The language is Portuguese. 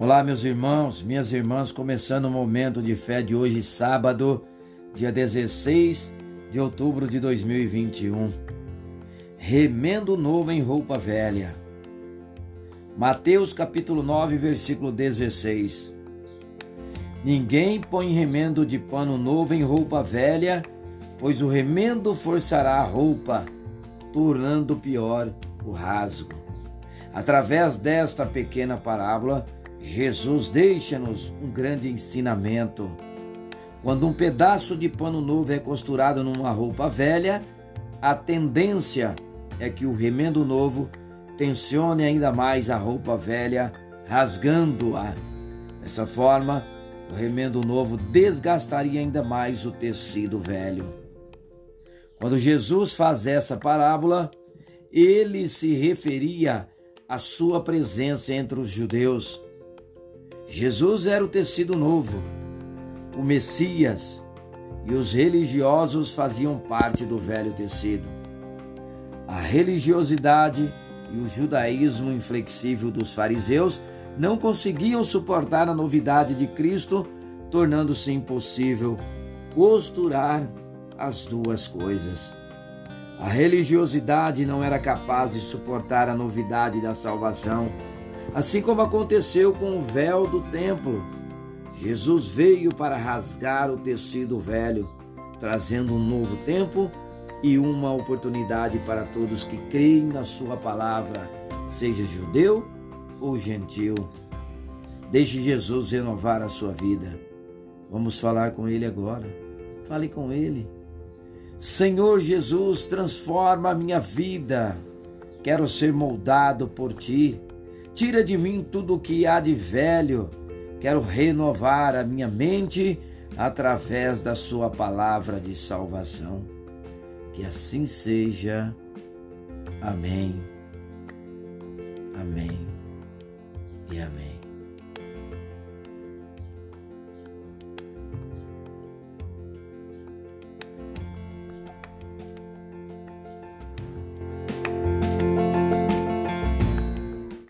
Olá, meus irmãos, minhas irmãs, começando o momento de fé de hoje, sábado, dia 16 de outubro de 2021. Remendo novo em roupa velha. Mateus capítulo 9, versículo 16. Ninguém põe remendo de pano novo em roupa velha, pois o remendo forçará a roupa, tornando pior o rasgo. Através desta pequena parábola, Jesus deixa-nos um grande ensinamento. Quando um pedaço de pano novo é costurado numa roupa velha, a tendência é que o remendo novo tensione ainda mais a roupa velha, rasgando-a. Dessa forma, o remendo novo desgastaria ainda mais o tecido velho. Quando Jesus faz essa parábola, ele se referia à sua presença entre os judeus Jesus era o tecido novo, o Messias e os religiosos faziam parte do velho tecido. A religiosidade e o judaísmo inflexível dos fariseus não conseguiam suportar a novidade de Cristo, tornando-se impossível costurar as duas coisas. A religiosidade não era capaz de suportar a novidade da salvação assim como aconteceu com o véu do templo. Jesus veio para rasgar o tecido velho, trazendo um novo tempo e uma oportunidade para todos que creem na Sua palavra, seja judeu ou gentil. Deixe Jesus renovar a sua vida. Vamos falar com Ele agora. Fale com Ele. Senhor Jesus, transforma a minha vida. Quero ser moldado por Ti. Tira de mim tudo o que há de velho. Quero renovar a minha mente através da Sua palavra de salvação. Que assim seja. Amém. Amém e amém.